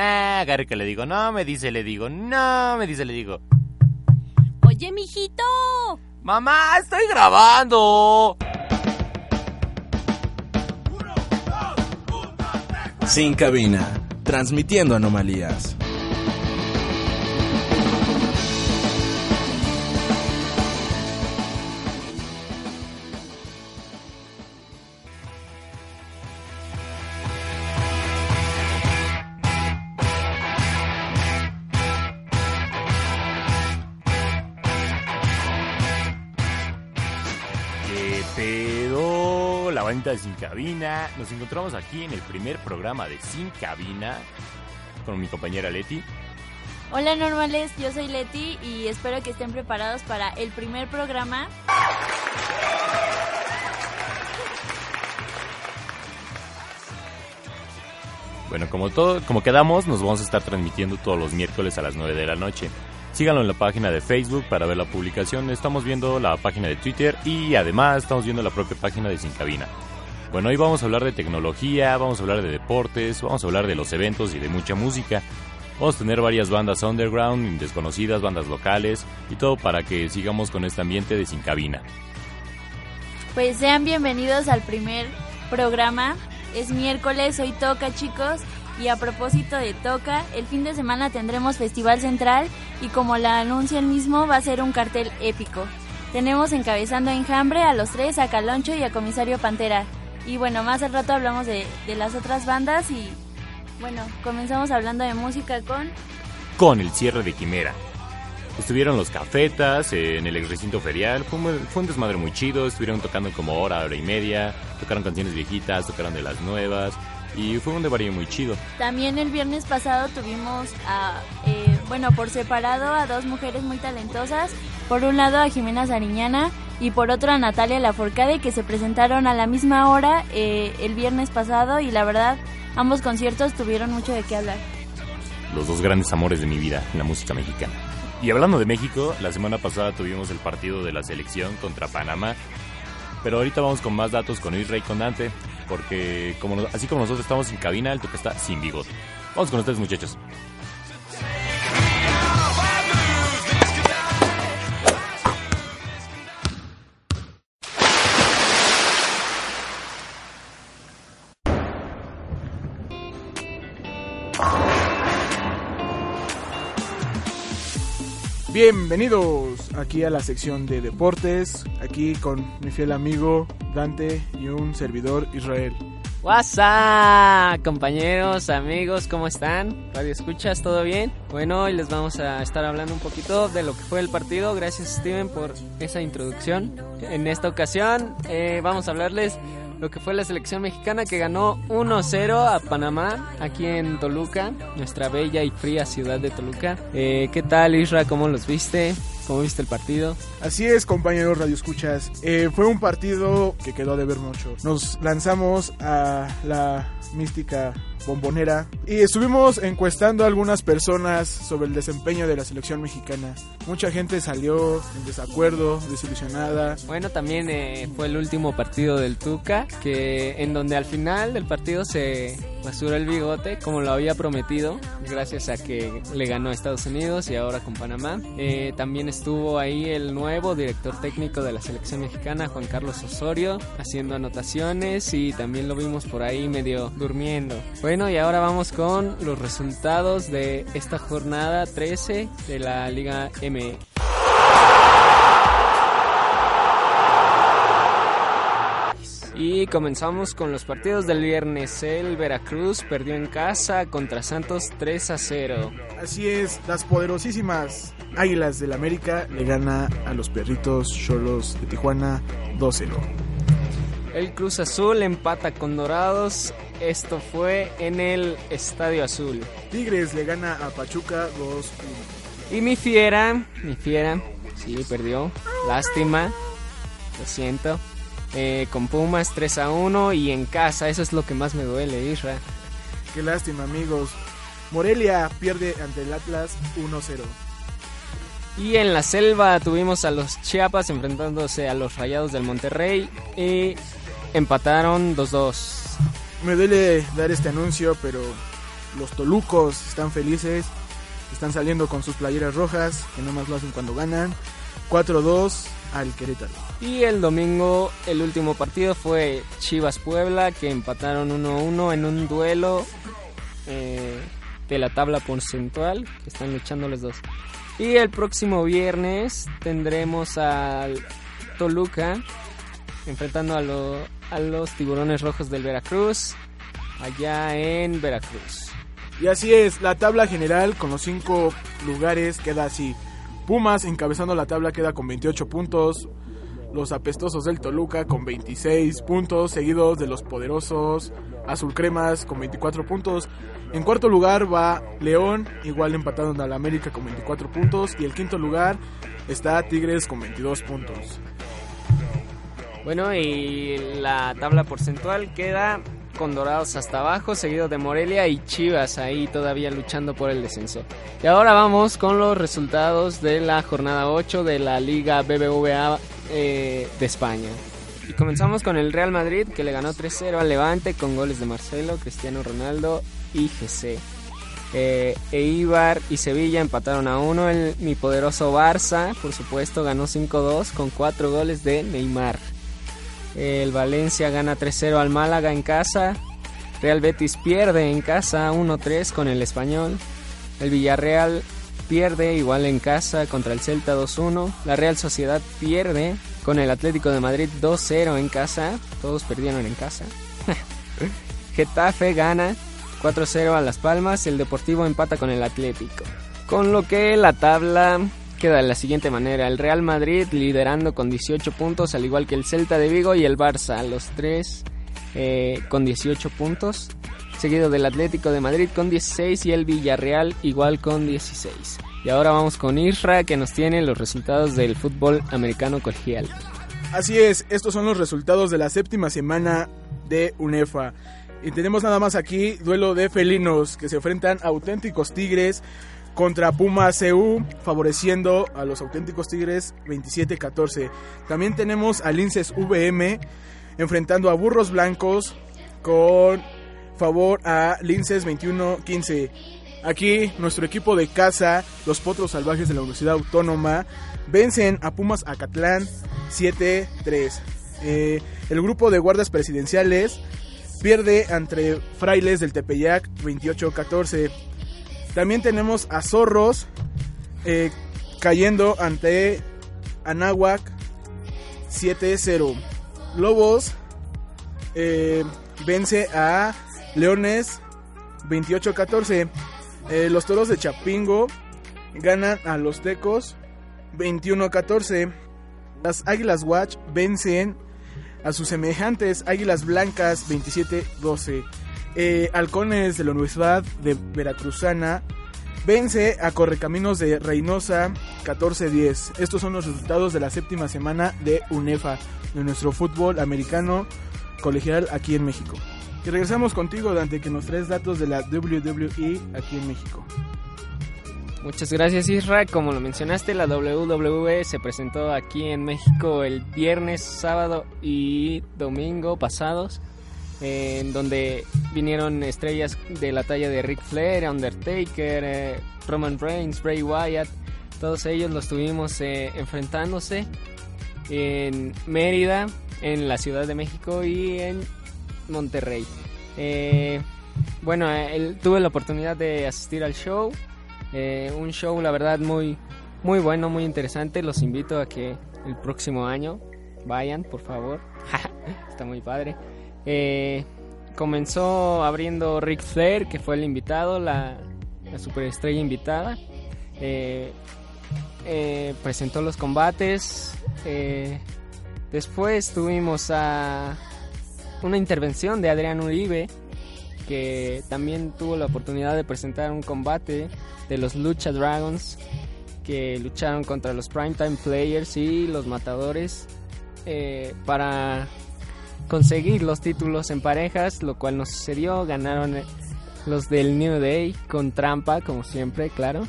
Nah, agarre que le digo, no, me dice, le digo, no, me dice, le digo. Oye, mijito. Mamá, estoy grabando. Sin cabina, transmitiendo anomalías. Cabina. Nos encontramos aquí en el primer programa de Sin Cabina con mi compañera Leti. Hola normales, yo soy Leti y espero que estén preparados para el primer programa. Bueno, como todo, como quedamos, nos vamos a estar transmitiendo todos los miércoles a las 9 de la noche. Síganlo en la página de Facebook para ver la publicación. Estamos viendo la página de Twitter y además estamos viendo la propia página de Sin Cabina. Bueno, hoy vamos a hablar de tecnología, vamos a hablar de deportes, vamos a hablar de los eventos y de mucha música. Vamos a tener varias bandas underground, desconocidas, bandas locales y todo para que sigamos con este ambiente de Sin Cabina. Pues sean bienvenidos al primer programa. Es miércoles, hoy toca chicos. Y a propósito de toca, el fin de semana tendremos Festival Central y como la anuncia el mismo va a ser un cartel épico. Tenemos encabezando Enjambre, a los tres, a Caloncho y a Comisario Pantera. Y bueno, más al rato hablamos de, de las otras bandas y bueno, comenzamos hablando de música con... Con el cierre de Quimera. Estuvieron los cafetas en el recinto ferial, fue, un desmadre muy chido, estuvieron tocando como hora, hora y media, tocaron canciones viejitas, tocaron de las nuevas y fue un devarío muy chido. También el viernes pasado tuvimos a, eh, bueno, por separado a dos mujeres muy talentosas. Por un lado a Jimena Sariñana y por otro a Natalia Laforcade que se presentaron a la misma hora eh, el viernes pasado y la verdad ambos conciertos tuvieron mucho de qué hablar. Los dos grandes amores de mi vida la música mexicana. Y hablando de México, la semana pasada tuvimos el partido de la selección contra Panamá. Pero ahorita vamos con más datos con Israel y con Dante, porque como así como nosotros estamos sin cabina, el toque está sin bigote. Vamos con ustedes muchachos. Bienvenidos aquí a la sección de deportes, aquí con mi fiel amigo Dante y un servidor Israel. WhatsApp, compañeros, amigos, ¿cómo están? Radio Escuchas, ¿todo bien? Bueno, hoy les vamos a estar hablando un poquito de lo que fue el partido. Gracias Steven por esa introducción. En esta ocasión eh, vamos a hablarles lo que fue la selección mexicana que ganó 1-0 a Panamá aquí en Toluca, nuestra bella y fría ciudad de Toluca. Eh, ¿Qué tal Isra? ¿Cómo los viste? ¿Cómo viste el partido? Así es, compañeros Radio Escuchas. Eh, fue un partido que quedó de ver mucho. Nos lanzamos a la mística bombonera y estuvimos encuestando a algunas personas sobre el desempeño de la selección mexicana. Mucha gente salió en desacuerdo, desilusionada. Bueno, también eh, fue el último partido del Tuca, que en donde al final del partido se basuró el bigote, como lo había prometido, gracias a que le ganó a Estados Unidos y ahora con Panamá. Eh, también estuvo ahí el nuevo director técnico de la selección mexicana, Juan Carlos Osorio, haciendo anotaciones y también lo vimos por ahí medio durmiendo. Bueno, y ahora vamos con los resultados de esta jornada 13 de la Liga M. Y comenzamos con los partidos del viernes. El Veracruz perdió en casa contra Santos 3 a 0. Así es, las poderosísimas Águilas del América le gana a los perritos cholos de Tijuana 2-0. El Cruz Azul empata con Dorados. Esto fue en el Estadio Azul. Tigres le gana a Pachuca 2-1. Y mi fiera, mi fiera, sí, perdió. Lástima. Lo siento. Eh, con Pumas 3 a 1 y en casa, eso es lo que más me duele, Isra. Qué lástima, amigos. Morelia pierde ante el Atlas 1-0. Y en la selva tuvimos a los Chiapas enfrentándose a los Rayados del Monterrey y empataron 2-2. Me duele dar este anuncio, pero los Tolucos están felices, están saliendo con sus playeras rojas, que no más lo hacen cuando ganan. 4-2 al Querétaro. Y el domingo el último partido fue Chivas Puebla, que empataron 1-1 en un duelo eh, de la tabla porcentual, que están luchando los dos. Y el próximo viernes tendremos al Toluca enfrentando a, lo- a los tiburones rojos del Veracruz, allá en Veracruz. Y así es, la tabla general con los cinco lugares queda así. Pumas encabezando la tabla queda con 28 puntos. Los apestosos del Toluca con 26 puntos, seguidos de los poderosos Azul Cremas con 24 puntos. En cuarto lugar va León, igual empatado al América con 24 puntos. Y el quinto lugar está Tigres con 22 puntos. Bueno, y la tabla porcentual queda con Dorados hasta abajo, seguido de Morelia y Chivas ahí todavía luchando por el descenso. Y ahora vamos con los resultados de la jornada 8 de la Liga BBVA eh, de España. Y comenzamos con el Real Madrid que le ganó 3-0 al Levante con goles de Marcelo, Cristiano Ronaldo y GC. Eh, Eibar y Sevilla empataron a 1. El, mi poderoso Barça, por supuesto, ganó 5-2 con 4 goles de Neymar. El Valencia gana 3-0 al Málaga en casa. Real Betis pierde en casa 1-3 con el Español. El Villarreal pierde igual en casa contra el Celta 2-1. La Real Sociedad pierde con el Atlético de Madrid 2-0 en casa. Todos perdieron en casa. Getafe gana 4-0 a Las Palmas. El Deportivo empata con el Atlético. Con lo que la tabla queda de la siguiente manera. El Real Madrid liderando con 18 puntos, al igual que el Celta de Vigo y el Barça, los tres eh, con 18 puntos. Seguido del Atlético de Madrid con 16 y el Villarreal igual con 16. Y ahora vamos con Isra que nos tiene los resultados del fútbol americano colegial. Así es, estos son los resultados de la séptima semana de UNEFA. Y tenemos nada más aquí duelo de felinos que se enfrentan a auténticos tigres contra Puma CU, favoreciendo a los auténticos tigres 27-14. También tenemos a Linces VM enfrentando a Burros Blancos con favor a Linces 21-15. Aquí nuestro equipo de casa, los Potros Salvajes de la Universidad Autónoma, vencen a Pumas Acatlán 7-3. Eh, el grupo de guardas presidenciales pierde ante Frailes del Tepeyac 28-14. También tenemos a Zorros eh, cayendo ante Anáhuac 7-0. Lobos eh, vence a Leones 28-14. Eh, los Toros de Chapingo ganan a los Tecos 21-14. Las Águilas Watch vencen a sus semejantes Águilas Blancas 27-12. Eh, Halcones de la Universidad de Veracruzana vence a Correcaminos de Reynosa 14-10. Estos son los resultados de la séptima semana de UNEFA, de nuestro fútbol americano colegial aquí en México. Y regresamos contigo, Dante, que nos traes datos de la WWE aquí en México. Muchas gracias Isra, como lo mencionaste, la WWE se presentó aquí en México el viernes, sábado y domingo pasados, en donde vinieron estrellas de la talla de Ric Flair, Undertaker, eh, Roman Reigns, Bray Wyatt, todos ellos los tuvimos eh, enfrentándose en Mérida, en la Ciudad de México y en Monterrey. Eh, bueno, él, tuve la oportunidad de asistir al show. Un show, la verdad, muy, muy bueno, muy interesante. Los invito a que el próximo año vayan, por favor. Está muy padre. Eh, comenzó abriendo Ric Flair, que fue el invitado, la, la superestrella invitada. Eh, eh, presentó los combates. Después tuvimos a una intervención de Adrián Uribe, que también tuvo la oportunidad de presentar un combate de los Lucha Dragons, que lucharon contra los Primetime Players y los Matadores para conseguir los títulos en parejas, lo cual no sucedió. Ganaron eh, los del New Day con trampa, como siempre, claro.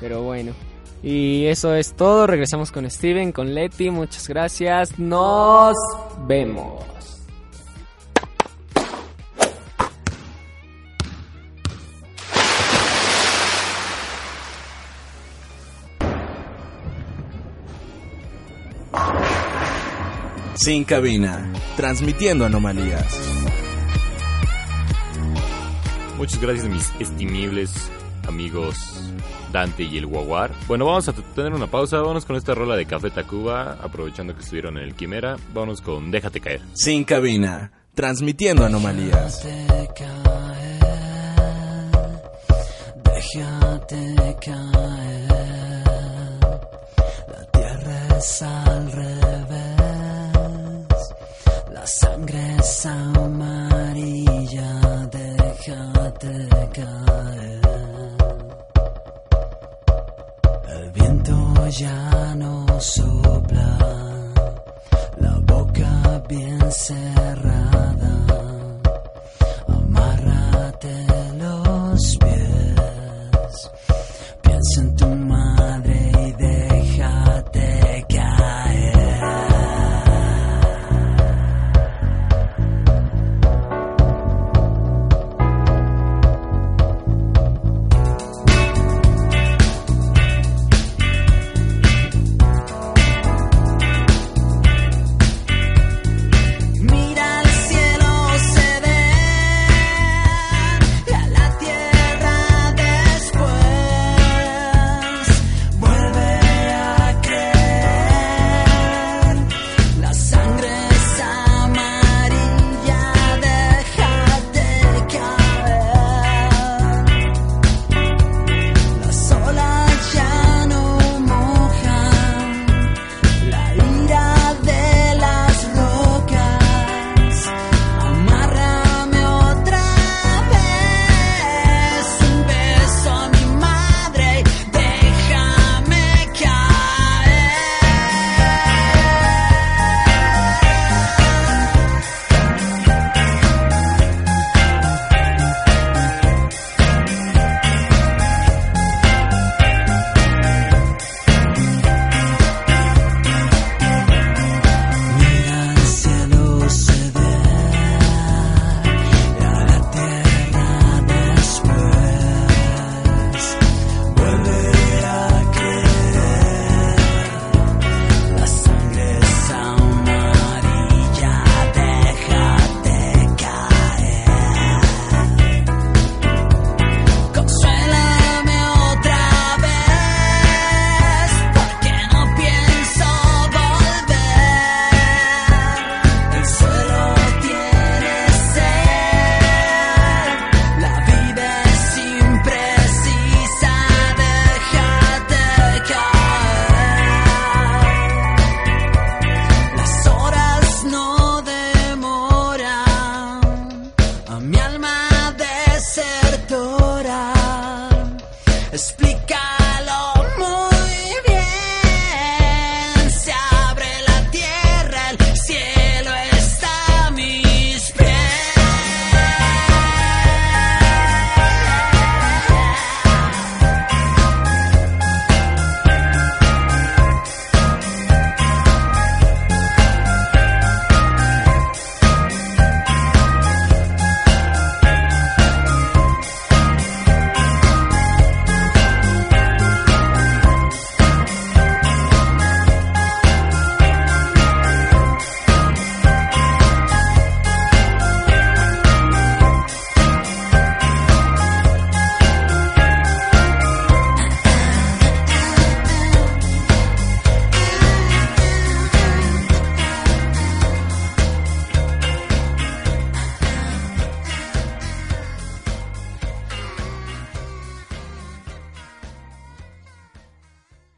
Pero bueno. Y eso es todo. Regresamos con Steven, con Leti. Muchas gracias. Nos vemos. Sin cabina, transmitiendo anomalías. Muchas gracias mis estimibles amigos Dante y el Guaguar. Bueno, vamos a tener una pausa, vámonos con esta rola de Café Tacuba, aprovechando que estuvieron en el Quimera, vámonos con Déjate caer. Sin cabina, transmitiendo anomalías. Déjate caer, déjate caer. La tierra es al revés, es amarilla. Déjate caer. El viento ya no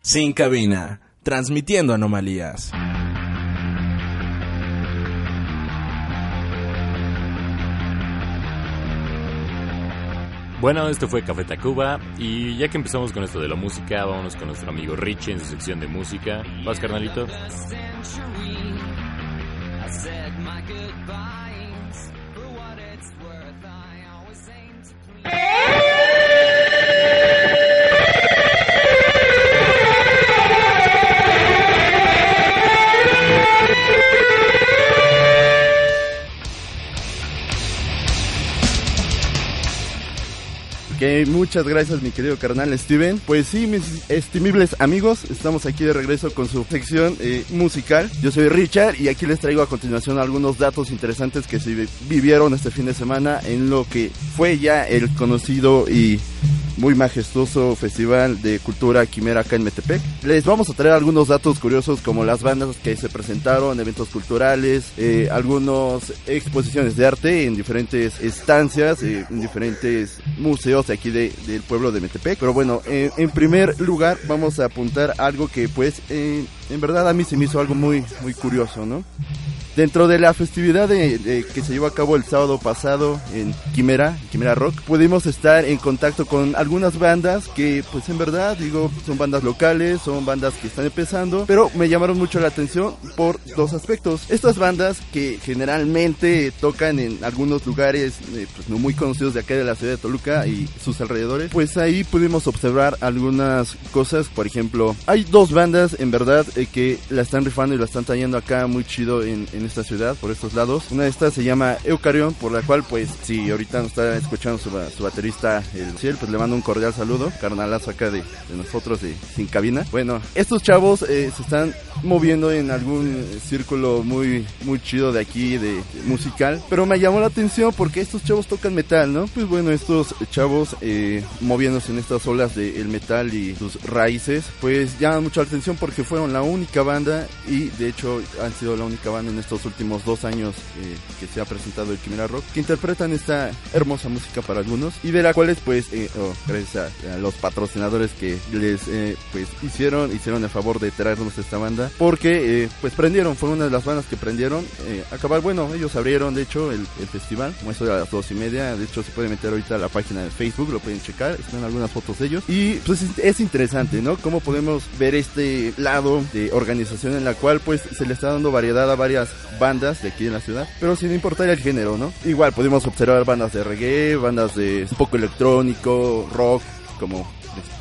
Sin cabina, transmitiendo anomalías. Bueno, esto fue Café Tacuba y ya que empezamos con esto de la música, vámonos con nuestro amigo Richie en su sección de música. ¿Vas, carnalito? Eh, muchas gracias, mi querido carnal Steven. Pues sí, mis estimibles amigos, estamos aquí de regreso con su sección eh, musical. Yo soy Richard y aquí les traigo a continuación algunos datos interesantes que se vi- vivieron este fin de semana en lo que fue ya el conocido y muy majestuoso Festival de Cultura Quimera acá en Metepec. Les vamos a traer algunos datos curiosos como las bandas que se presentaron, eventos culturales, eh, algunas exposiciones de arte en diferentes estancias, eh, en diferentes museos de aquí de- del pueblo de Metepec. Pero bueno, eh, en primer lugar vamos a apuntar algo que pues eh, en verdad a mí se me hizo algo muy, muy curioso, ¿no? Dentro de la festividad de- de que se llevó a cabo el sábado pasado en Quimera, Quimera Rock, pudimos estar en contacto con algunas bandas que, pues en verdad, digo, son bandas locales, son bandas que están empezando, pero me llamaron mucho la atención por dos aspectos. Estas bandas que generalmente tocan en algunos lugares eh, pues, no muy conocidos de acá de la ciudad de Toluca y sus alrededores, pues ahí pudimos observar algunas cosas, por ejemplo, hay dos bandas en verdad eh, que la están rifando y la están trayendo acá muy chido en, en esta ciudad, por estos lados. Una de estas se llama Eucarión, por la cual pues si ahorita nos está escuchando su, su baterista el Ciel, pues le mando un cordial saludo, carnalazo acá de, de nosotros de Sin Cabina. Bueno, estos chavos eh, se están moviendo en algún círculo muy, muy chido de aquí, de, de musical, pero me llamó la atención porque estos chavos tocan metal, ¿no? Pues bueno, estos chavos eh, moviéndose en estas olas del metal y sus raíces, pues llaman mucho la atención porque fueron la única banda y de hecho han sido la única banda en estos últimos dos años eh, que se ha presentado el Quimera Rock, que interpretan esta hermosa música para algunos y de la cuales pues eh, gracias a, a los patrocinadores que les eh, pues hicieron hicieron el favor de traernos esta banda porque eh, pues prendieron fue una de las bandas que prendieron eh, acabar bueno ellos abrieron de hecho el, el festival eso de las dos y media de hecho se puede meter ahorita a la página de Facebook lo pueden checar están algunas fotos de ellos y pues es, es interesante no cómo podemos ver este lado de organización en la cual pues se le está dando variedad a varias bandas de aquí en la ciudad pero sin importar el género no igual pudimos observar bandas de reggae bandas de un poco electrónico rock como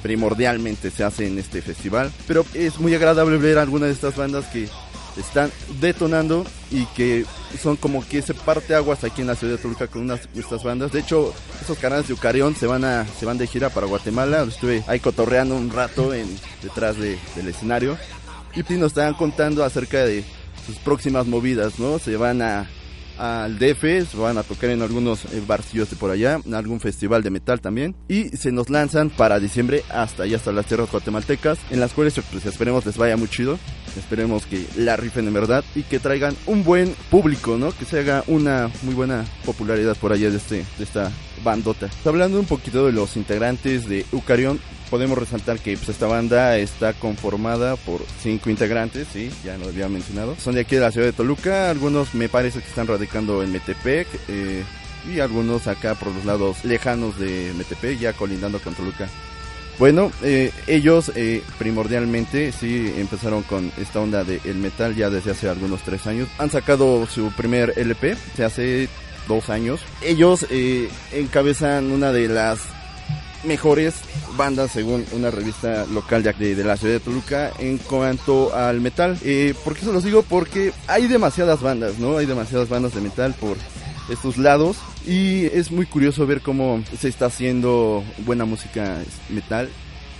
primordialmente se hace en este festival. Pero es muy agradable ver algunas de estas bandas que están detonando y que son como que ese parte aguas aquí en la ciudad de Toluca con unas estas bandas. De hecho, estos canales de Eucarión se van a se van de gira para Guatemala. Estuve ahí cotorreando un rato detrás de- del escenario y pues nos estaban contando acerca de sus próximas movidas, ¿no? Se van a al DF, se van a tocar en algunos eh, barcillos de por allá, en algún festival de metal también, y se nos lanzan para diciembre hasta allá, hasta las tierras guatemaltecas, en las cuales pues esperemos les vaya muy chido, esperemos que la rifen en verdad y que traigan un buen público, ¿no? Que se haga una muy buena popularidad por allá de, este, de esta bandota. Hablando un poquito de los integrantes de Eucarión, podemos resaltar que pues, esta banda está conformada por cinco integrantes, sí, ya lo había mencionado. Son de aquí de la ciudad de Toluca, algunos me parece que están radicando en Metepec, eh, y algunos acá por los lados lejanos de Metepec, ya colindando con Toluca. Bueno, eh, ellos eh, primordialmente sí empezaron con esta onda del metal ya desde hace algunos tres años. Han sacado su primer LP, se hace dos años. Ellos eh, encabezan una de las mejores bandas según una revista local de, de, la ciudad de Toluca en cuanto al metal. Eh, ¿Por qué se los digo? Porque hay demasiadas bandas, ¿no? Hay demasiadas bandas de metal por estos lados y es muy curioso ver cómo se está haciendo buena música metal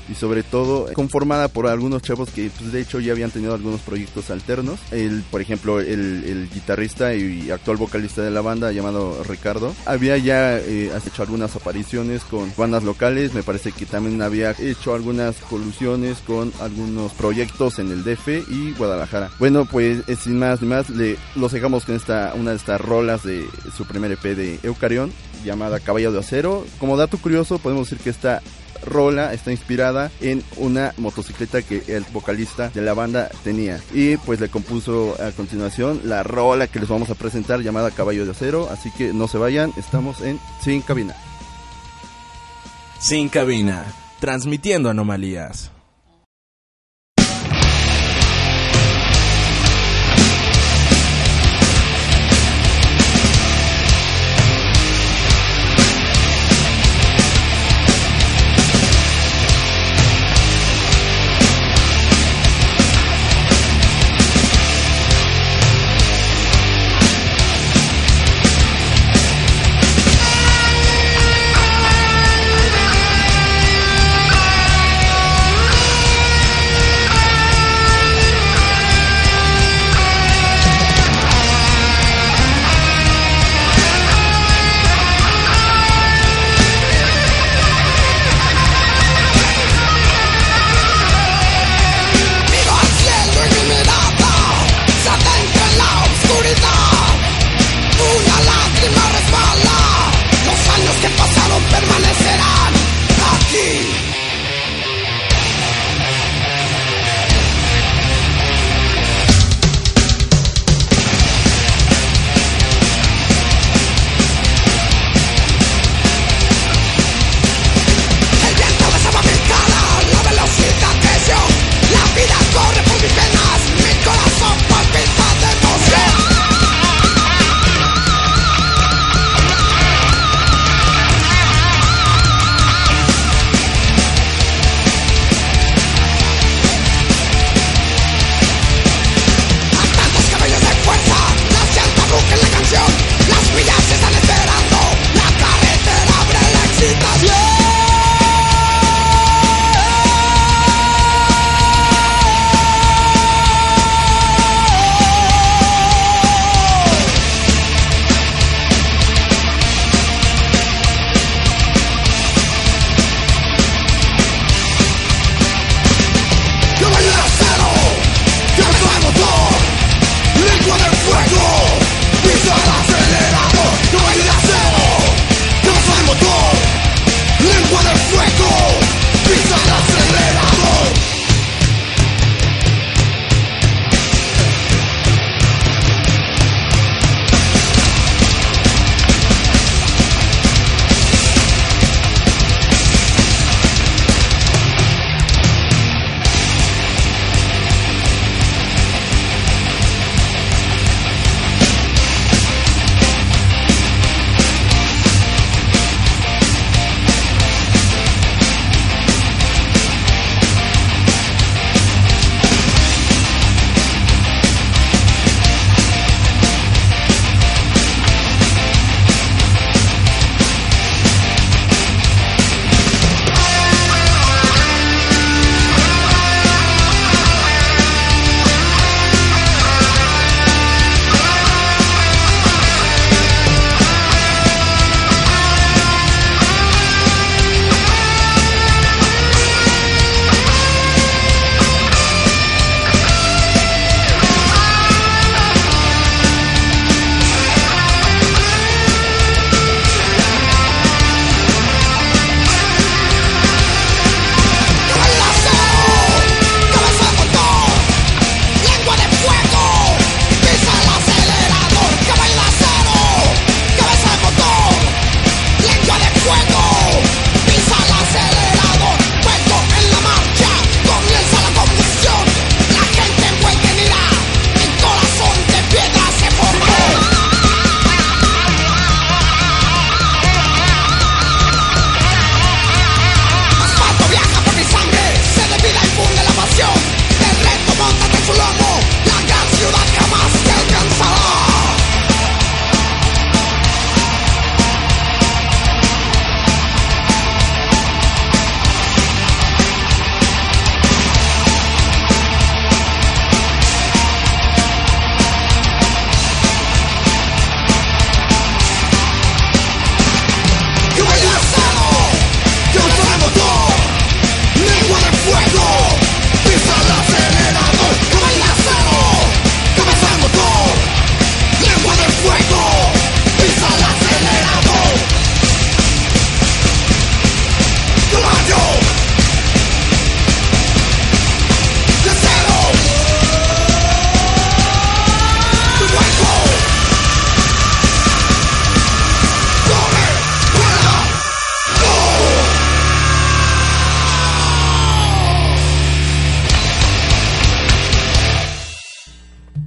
y sobre todo conformada por algunos chavos que pues, de hecho ya habían tenido algunos proyectos alternos. El, por ejemplo, el, el guitarrista y actual vocalista de la banda llamado Ricardo había ya eh, hecho algunas apariciones con bandas locales. Me parece que también había hecho algunas colusiones con algunos proyectos en el DF y Guadalajara. Bueno, pues sin más ni más, le, los dejamos con esta una de estas rolas de su primer EP de Eucarión llamada Caballo de Acero. Como dato curioso, podemos decir que esta rola está inspirada en una motocicleta que el vocalista de la banda tenía. Y pues le compuso a continuación la rola que les vamos a presentar llamada Caballo de Acero. Así que no se vayan estamos en Sin Cabina. Sin Cabina transmitiendo anomalías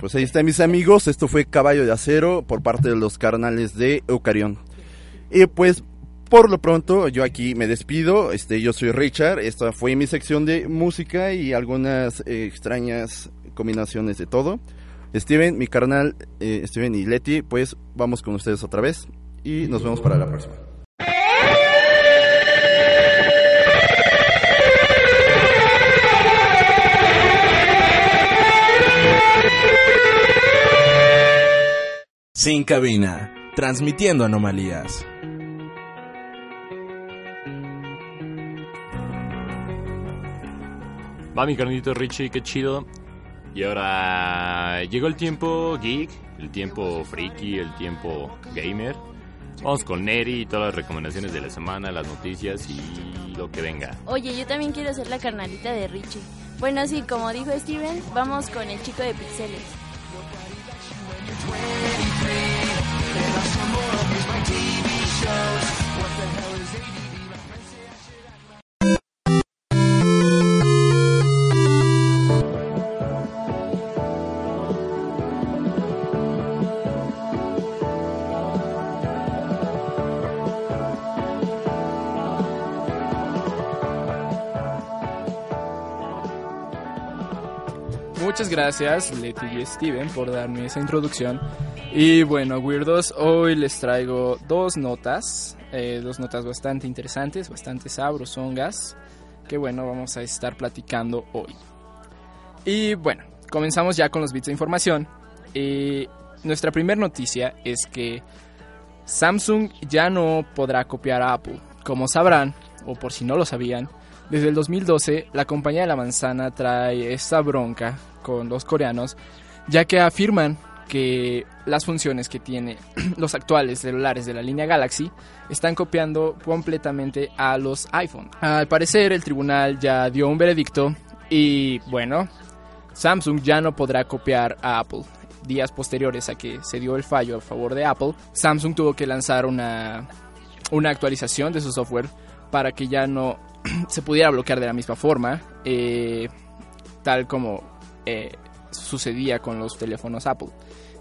pues ahí están mis amigos. Esto fue Caballo de Acero por parte de los carnales de Eucarión. Y pues por lo pronto yo aquí me despido. Este, yo soy Richard. Esta fue mi sección de música y algunas eh, extrañas combinaciones de todo. Steven, mi carnal, eh, Steven y Leti, pues vamos con ustedes otra vez y nos vemos para la próxima. Sin cabina, transmitiendo anomalías. Va mi carnito Richie, qué chido. Y ahora llegó el tiempo geek, el tiempo freaky, el tiempo gamer. Vamos con Neri y todas las recomendaciones de la semana, las noticias y lo que venga. Oye, yo también quiero ser la carnalita de Richie. Bueno, sí, como dijo Steven, vamos con el chico de pixeles. Muchas gracias, Leti y Steven, por darme esa introducción. Y bueno, Weirdos, hoy les traigo dos notas, eh, dos notas bastante interesantes, bastante sabrosongas, que bueno, vamos a estar platicando hoy. Y bueno, comenzamos ya con los bits de información. Nuestra primera noticia es que Samsung ya no podrá copiar a Apple. Como sabrán, o por si no lo sabían, desde el 2012 la compañía de la manzana trae esta bronca con los coreanos, ya que afirman que las funciones que tiene los actuales celulares de la línea Galaxy están copiando completamente a los iPhone. Al parecer el tribunal ya dio un veredicto y bueno, Samsung ya no podrá copiar a Apple. Días posteriores a que se dio el fallo a favor de Apple, Samsung tuvo que lanzar una, una actualización de su software para que ya no se pudiera bloquear de la misma forma, eh, tal como eh, sucedía con los teléfonos Apple,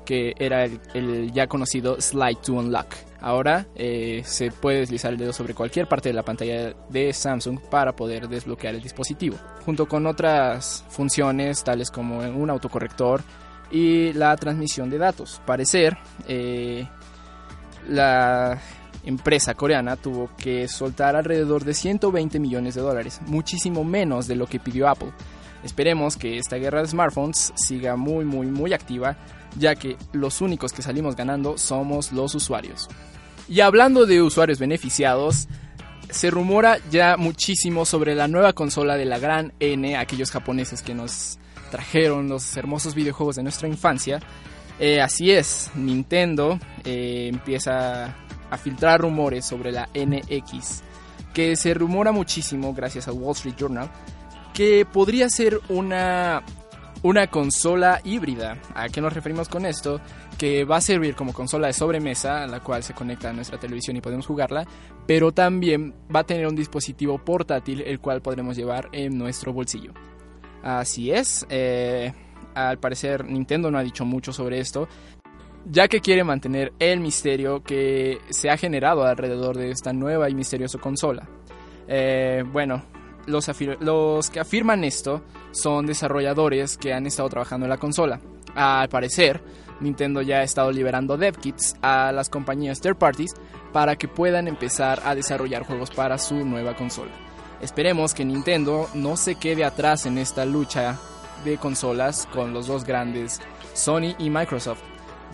que era el, ya conocido Slide to Unlock. Ahora eh, se puede deslizar el dedo sobre cualquier parte de la pantalla de Samsung para poder desbloquear el dispositivo, junto con otras funciones tales como un autocorrector y la transmisión de datos. Parecer, la empresa coreana tuvo que soltar alrededor de 120 millones de dólares, muchísimo menos de lo que pidió Apple. Esperemos que esta guerra de smartphones siga muy muy muy activa, ya que los únicos que salimos ganando somos los usuarios. Y hablando de usuarios beneficiados, se rumora ya muchísimo sobre la nueva consola de la gran N, aquellos japoneses que nos trajeron los hermosos videojuegos de nuestra infancia. Eh, así es, Nintendo eh, empieza a filtrar rumores sobre la NX, que se rumora muchísimo gracias al Wall Street Journal, que podría ser una, una consola híbrida. ¿A qué nos referimos con esto? Que va a servir como consola de sobremesa, a la cual se conecta a nuestra televisión y podemos jugarla, pero también va a tener un dispositivo portátil, el cual podremos llevar en nuestro bolsillo. Así es, eh, al parecer Nintendo no ha dicho mucho sobre esto, ya que quiere mantener el misterio que se ha generado alrededor de esta nueva y misteriosa consola. Eh, bueno, los, los, que afirman esto son desarrolladores que han estado trabajando en la consola. Al parecer, Nintendo ya ha estado liberando dev kits a las compañías third parties para que puedan empezar a desarrollar juegos para su nueva consola. Esperemos que Nintendo no se quede atrás en esta lucha de consolas con los dos grandes, Sony y Microsoft,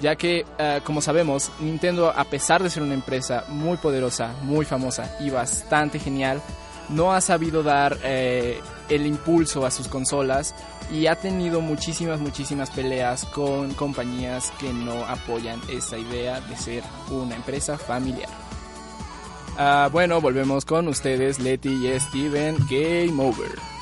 ya que, uh, como sabemos, Nintendo, a pesar de ser una empresa muy poderosa, muy famosa y bastante genial, no ha sabido dar eh, el impulso a sus consolas y ha tenido muchísimas, muchísimas peleas con compañías que no apoyan esa idea de ser una empresa familiar. Uh, bueno, volvemos con ustedes, Leti y Steven. Game over.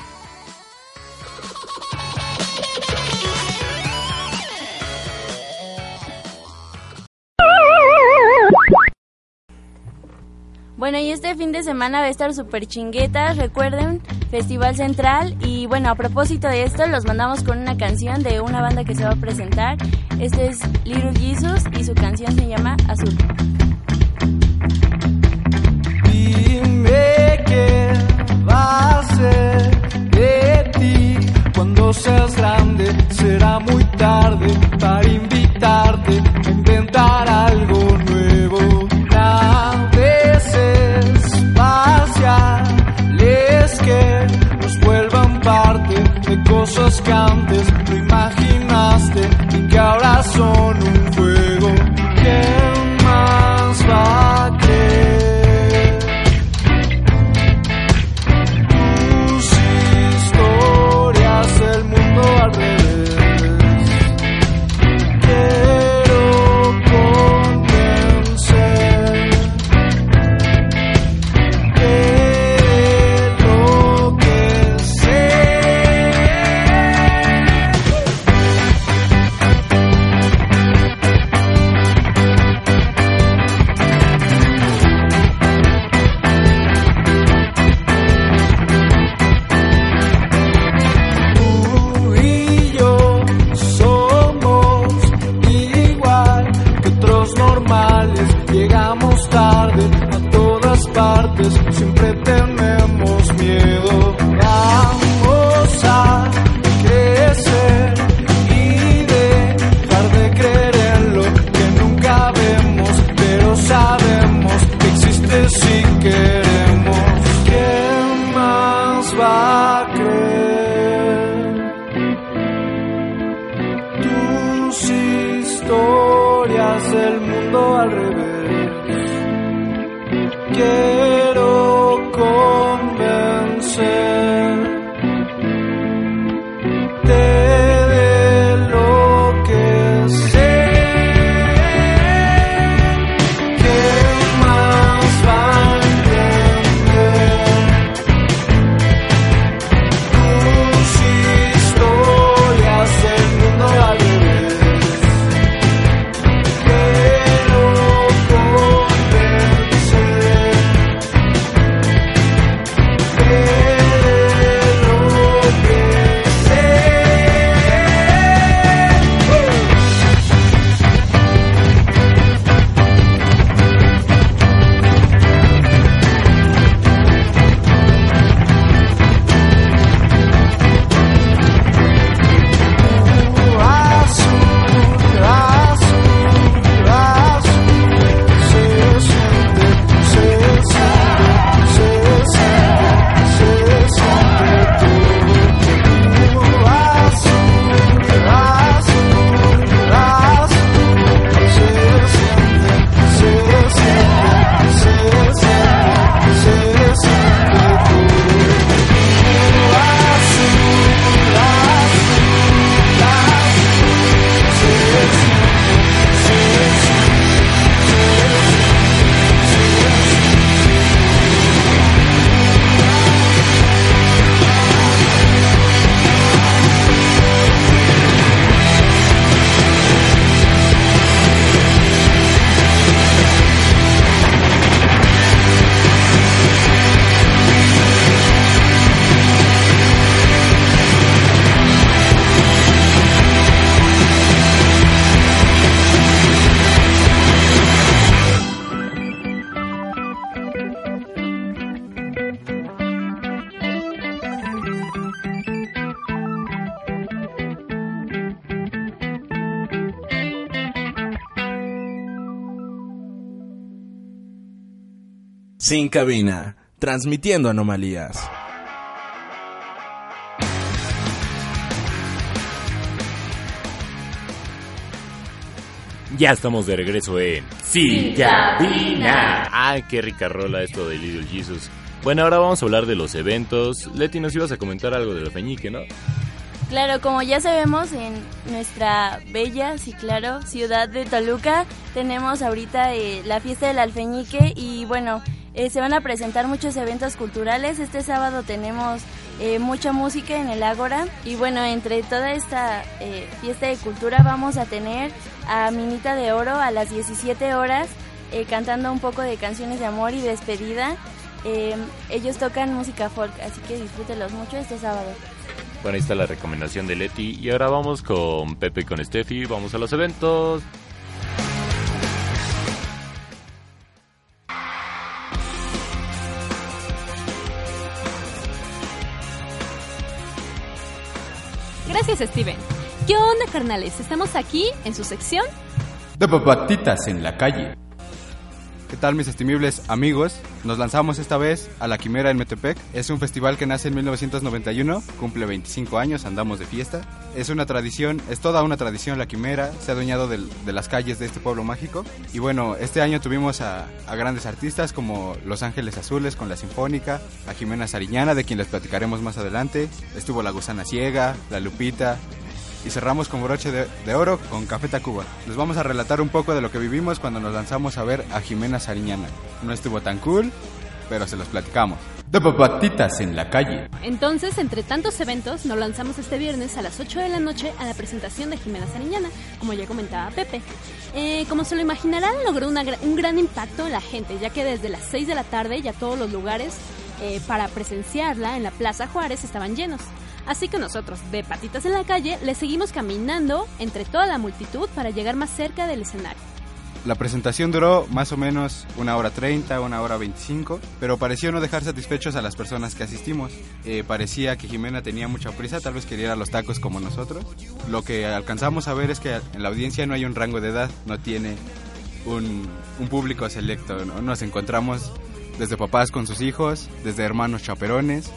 Bueno, y este fin de semana va a estar super chinguetas, recuerden, Festival Central. Y bueno, a propósito de esto, los mandamos con una canción de una banda que se va a presentar. Este es Little Jesus y su canción se llama Azul. Dime qué va a ser de ti cuando seas grande. Será muy tarde para invitarte a inventar algo say Sin cabina, transmitiendo anomalías. Ya estamos de regreso en Sin Cabina. Ay, qué rica rola esto de Little Jesus. Bueno, ahora vamos a hablar de los eventos. Leti, nos ibas a comentar algo del Feñique, ¿no? Claro, como ya sabemos, en nuestra bella, sí claro, ciudad de Toluca, tenemos ahorita eh, la fiesta del alfeñique y bueno, eh, se van a presentar muchos eventos culturales. Este sábado tenemos eh, mucha música en el Ágora y bueno, entre toda esta eh, fiesta de cultura vamos a tener a Minita de Oro a las 17 horas cantando un poco de canciones de amor y despedida. Ellos tocan música folk, así que disfrútenlos mucho este sábado. Bueno, ahí está la recomendación de Leti. Y ahora vamos con Pepe y con Steffi. Vamos a los eventos. Steven. ¿Qué onda, carnales? Estamos aquí en su sección. De papatitas en la calle. ¿Qué tal mis estimibles amigos? Nos lanzamos esta vez a La Quimera en Metepec. Es un festival que nace en 1991, cumple 25 años, andamos de fiesta. Es una tradición, es toda una tradición La Quimera, se ha adueñado del- de las calles de este pueblo mágico. Y bueno, este año tuvimos a, a grandes artistas como Los Ángeles Azules con la Sinfónica, a Jimena Sariñana, de quien les platicaremos más adelante. Estuvo La Gusana Ciega, La Lupita, y cerramos con broche de, oro con Café Tacuba. Les vamos a relatar un poco de lo que vivimos cuando nos lanzamos a ver a Jimena Sariñana. No estuvo tan cool, pero se los platicamos. De papatitas en la calle. Entonces, entre tantos eventos, nos lanzamos este viernes a las 8 de la noche a la presentación de Jimena Sariñana, como ya comentaba Pepe. Eh, como se lo imaginarán, logró un gran impacto en la gente, ya que desde las 6 de la tarde ya todos los lugares eh, para presenciarla en la Plaza Juárez estaban llenos. Así que nosotros, de patitas en la calle, le seguimos caminando entre toda la multitud para llegar más cerca del escenario. La presentación duró más o menos una hora 30, una hora 25, pero pareció no dejar satisfechos a las personas que asistimos. Eh, parecía que Jimena tenía mucha prisa, tal vez quería los tacos como nosotros. Lo que alcanzamos a ver es que en la audiencia no hay un rango de edad, no tiene un, un público selecto. ¿no? Nos encontramos desde papás con sus hijos, desde hermanos chaperones,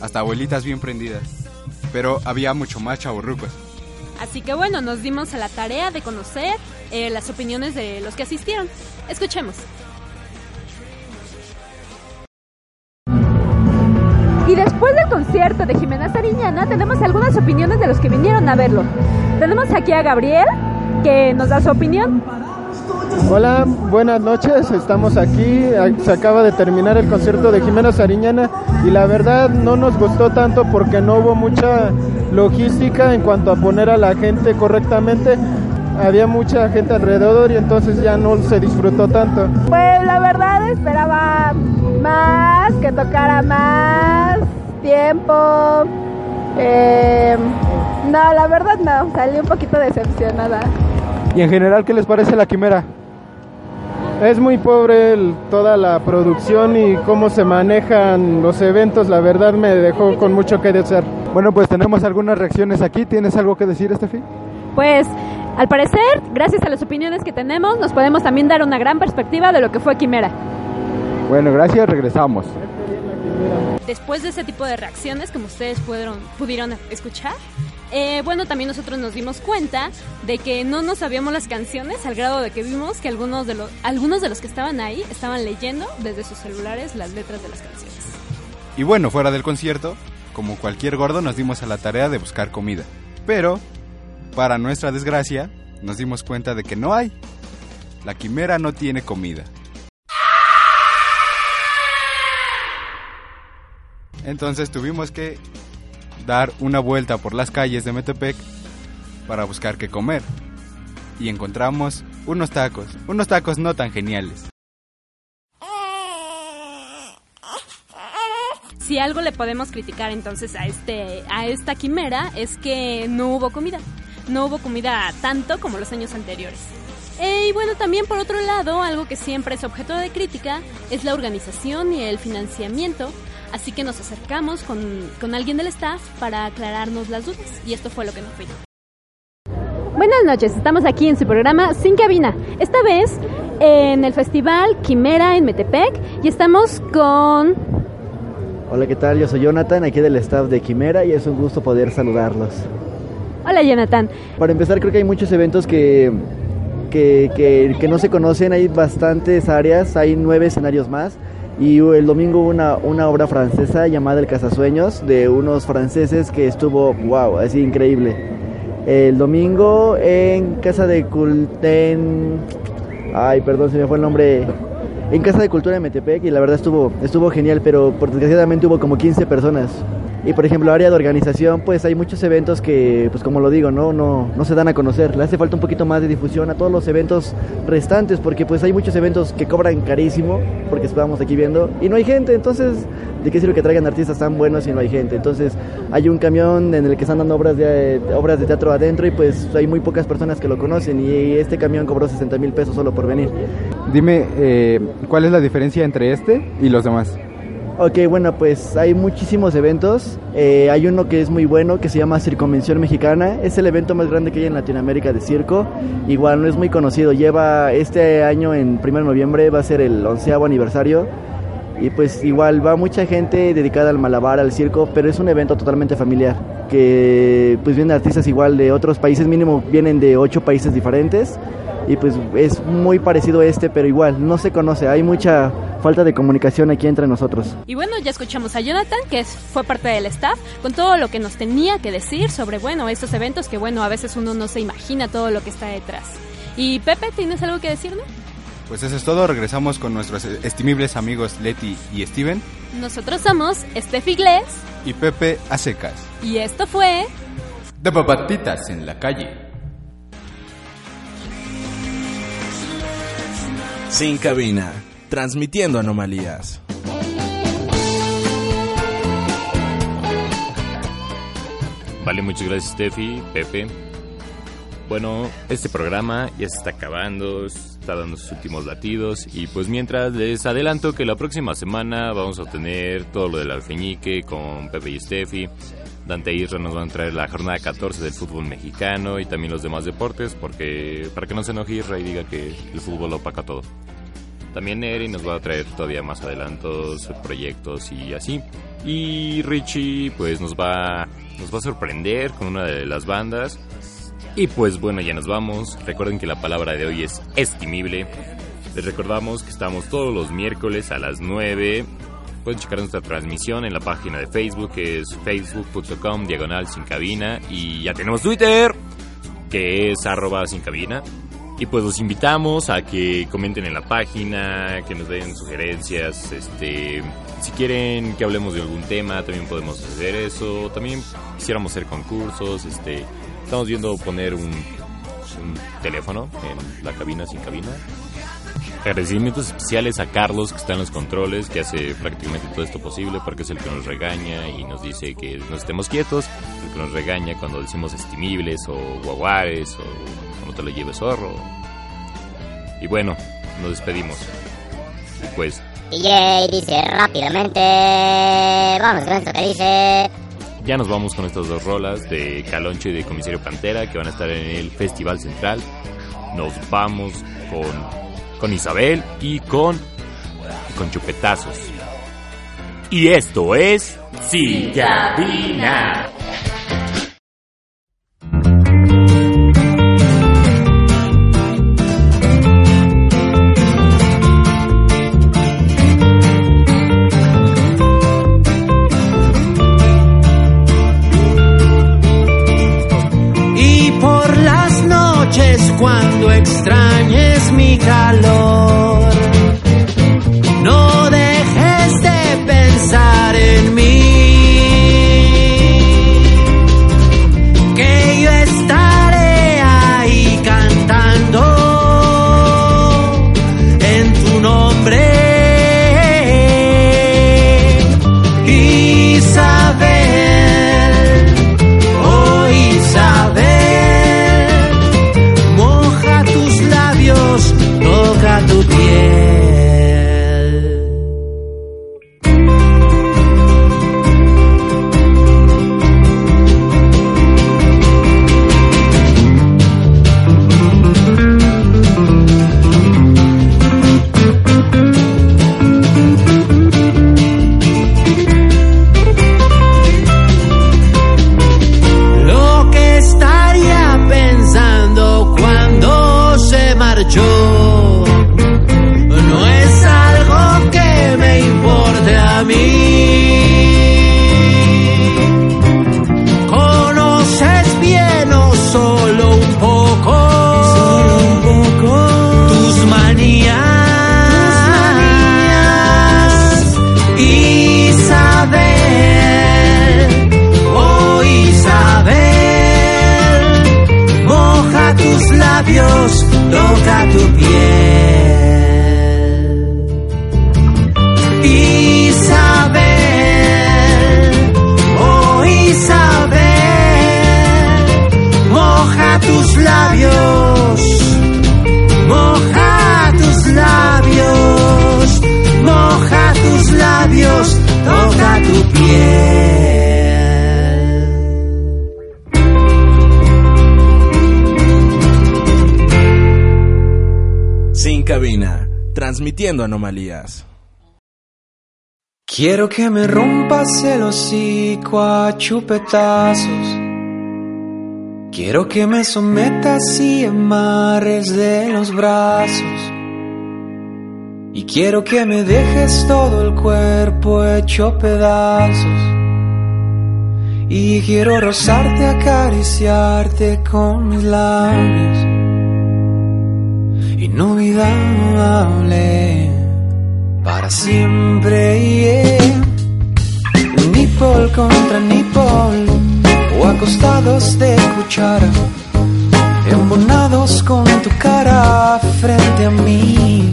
hasta abuelitas bien prendidas. Pero había mucho más chaburrucos. Así que bueno, nos dimos a la tarea de conocer eh, las opiniones de los que asistieron. Escuchemos. Y después del concierto de Jimena Sariñana, tenemos algunas opiniones de los que vinieron a verlo. Tenemos aquí a Gabriel, que nos da su opinión. Hola, buenas noches. Estamos aquí. Se acaba de terminar el concierto de Jimena Sariñana y la verdad no nos gustó tanto porque no hubo mucha logística en cuanto a poner a la gente correctamente. Había mucha gente alrededor y entonces ya no se disfrutó tanto. Pues la verdad esperaba más, que tocara más tiempo. Eh, no, la verdad no, salí un poquito decepcionada. Y en general, ¿qué les parece la quimera? Es muy pobre el- toda la producción y cómo se manejan los eventos, la verdad me dejó con mucho que desear. Bueno, pues tenemos algunas reacciones aquí. ¿Tienes algo que decir, Estefi? Pues al parecer, gracias a las opiniones que tenemos, nos podemos también dar una gran perspectiva de lo que fue Quimera. Bueno, gracias, regresamos. Después de ese tipo de reacciones, como ustedes pudieron, pudieron escuchar, eh, bueno, también nosotros nos dimos cuenta de que no nos sabíamos las canciones al grado de que vimos que algunos de, los, algunos de los que estaban ahí estaban leyendo desde sus celulares las letras de las canciones. Y bueno, fuera del concierto, como cualquier gordo, nos dimos a la tarea de buscar comida. Pero, para nuestra desgracia, nos dimos cuenta de que no hay. La quimera no tiene comida. Entonces tuvimos que dar una vuelta por las calles de Metepec para buscar qué comer. Y encontramos unos tacos, unos tacos no tan geniales. Si algo le podemos criticar entonces a este a esta quimera es que no hubo comida. No hubo comida tanto como los años anteriores. Eh, y bueno, también por otro lado, algo que siempre es objeto de crítica es la organización y el financiamiento. Así que nos acercamos con, con alguien del staff para aclararnos las dudas. Y esto fue lo que nos pidió. Buenas noches, estamos aquí en su programa Sin Cabina. Esta vez en el festival Quimera en Metepec y estamos con... Hola, ¿qué tal? Yo soy Jonathan, aquí del staff de Quimera y es un gusto poder saludarlos. Hola Jonathan. Para empezar, creo que hay muchos eventos que, que, que, que no se conocen, hay bastantes áreas, hay nueve escenarios más. Y el domingo una, una obra francesa llamada El Casasueños de unos franceses que estuvo, wow, así increíble. El domingo en Casa de Culten... Ay, perdón, se me fue el nombre. En Casa de Cultura de Metepec y la verdad estuvo, estuvo genial, pero por desgraciadamente hubo como 15 personas. Y por ejemplo, área de organización, pues hay muchos eventos que, pues como lo digo, no, no, no se dan a conocer. Le hace falta un poquito más de difusión a todos los eventos restantes, porque pues hay muchos eventos que cobran carísimo, porque estamos aquí viendo, y no hay gente. Entonces, ¿de qué sirve que traigan artistas tan buenos si no hay gente? Entonces, hay un camión en el que están dando obras de, obras de teatro adentro y pues hay muy pocas personas que lo conocen. Y este camión cobró 60 mil pesos solo por venir. Dime, eh, ¿cuál es la diferencia entre este y los demás? Ok, bueno, pues hay muchísimos eventos. Eh, hay uno que es muy bueno que se llama Circonvención Mexicana. Es el evento más grande que hay en Latinoamérica de circo. Igual no es muy conocido. Lleva este año, en 1 de noviembre, va a ser el onceavo aniversario. Y pues igual va mucha gente dedicada al malabar, al circo, pero es un evento totalmente familiar. Que pues vienen artistas igual de otros países, mínimo vienen de ocho países diferentes. Y pues es muy parecido a este, pero igual no se conoce. Hay mucha falta de comunicación aquí entre nosotros. Y bueno, ya escuchamos a Jonathan, que es- fue parte del staff, con todo lo que nos tenía que decir sobre, bueno, estos eventos que, bueno, a veces uno no se imagina todo lo que está detrás. Y Pepe, ¿tienes algo que decirnos? Pues eso es todo, regresamos con nuestros estimibles amigos Leti y Steven Nosotros somos Steffi Glés y Pepe a secas. y esto fue... De papatitas en la calle. Sin cabina, transmitiendo anomalías. Vale, muchas gracias Steffi, Pepe. Bueno, este programa ya se está acabando, está dando sus últimos latidos y pues mientras les adelanto que la próxima semana vamos a tener todo lo del alfeñique con Pepe y Steffi. Dante Isra nos van a traer la jornada 14 del fútbol mexicano y también los demás deportes porque para que no se enoje Isra y diga que el fútbol opaca todo. También Eri nos va a traer todavía más adelantos, proyectos y así. Y Richie pues nos va, nos va a sorprender con una de las bandas. Y pues bueno, ya nos vamos. Recuerden que la palabra de hoy es estimible. Les recordamos que estamos todos los miércoles a las 9. Pueden checar nuestra transmisión en la página de Facebook que es facebook.com diagonal sin cabina. Y ya tenemos Twitter que es arroba sin cabina. Y pues los invitamos a que comenten en la página, que nos den sugerencias, este, si quieren que hablemos de algún tema, también podemos hacer eso. También quisiéramos hacer concursos, este, estamos viendo poner un, un teléfono en la cabina sin cabina. Agradecimientos especiales a Carlos que está en los controles, que hace prácticamente todo esto posible porque es el que nos regaña y nos dice que no estemos quietos, el que nos regaña cuando decimos estimibles o guaguares o no te lo lleves zorro. Y bueno, nos despedimos. Y pues DJ dice rápidamente. Vamos con esto que dice. ya nos vamos con estas dos rolas de Caloncho y de Comisario Pantera que van a estar en el Festival Central. Nos vamos con, con Isabel y con, y con Chupetazos. Y esto es Sin Quiero que me rompas el hocico a chupetazos. Quiero que me sometas y amarres de los brazos. Y quiero que me dejes todo el cuerpo hecho pedazos. Y quiero rozarte, acariciarte con mis labios. Inolvidable para siempre. Yeah. Nipple contra nipple o acostados de cuchara, embonados con tu cara frente a mí.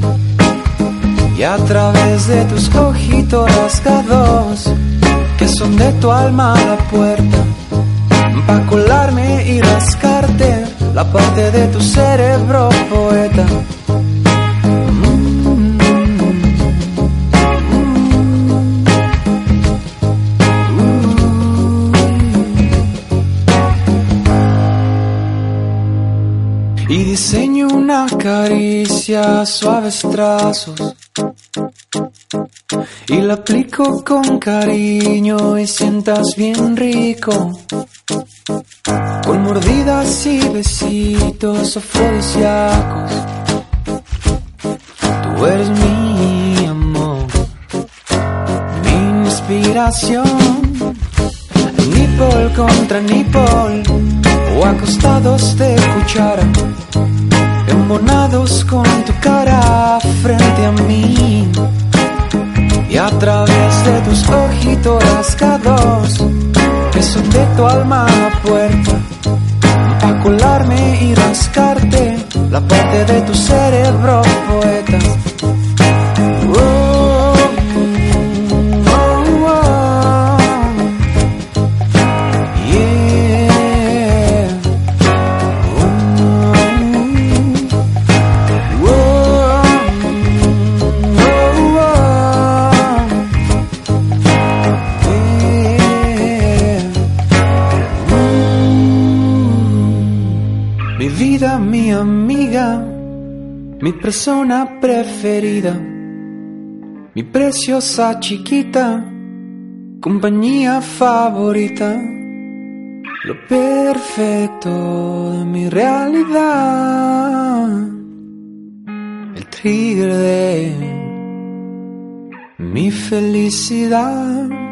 Y a través de tus ojitos rasgados, que son de tu alma la puerta, pa' colarme y rascarte la parte de tu cerebro poeta. Diseño una caricia, suaves trazos. Y la aplico con cariño y sientas bien rico. Con mordidas y besitos afrodisíacos. Tú eres mi amor, mi inspiración. Nipple contra nipple, o acostados de cuchara, con tu cara frente a mí. Y a través de tus ojitos rasgados, que son de tu alma la puerta, a colarme y rascarte la parte de tu cerebro poeta. Persona preferida, mi preciosa chiquita, compañía favorita, lo perfecto de mi realidad, el trigger de mi felicidad.